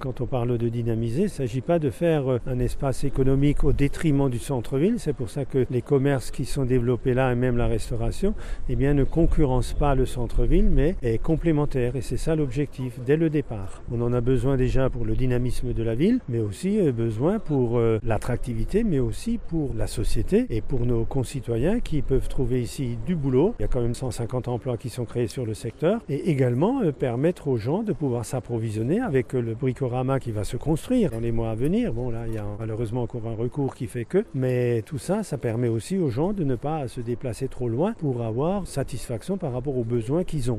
Quand on parle de dynamiser, il ne s'agit pas de faire euh, un espace économique au détriment du centre-ville. C'est pour ça que les commerces qui sont développés là et même la restauration eh bien, ne concurrencent pas le centre-ville mais est complémentaire. Et c'est ça l'objectif dès le départ. On en a besoin déjà pour le dynamisme de la ville, mais aussi euh, besoin pour euh, l'attractivité, mais aussi pour la société et pour nos concitoyens qui peuvent trouver ici du boulot. Il y a quand même 150 emplois qui sont créés sur le secteur et également permettre aux gens de pouvoir s'approvisionner avec le bricolage qui va se construire dans les mois à venir. Bon, là, il y a malheureusement encore un recours qui fait que, mais tout ça, ça permet aussi aux gens de ne pas se déplacer trop loin pour avoir satisfaction par rapport aux besoins qu'ils ont.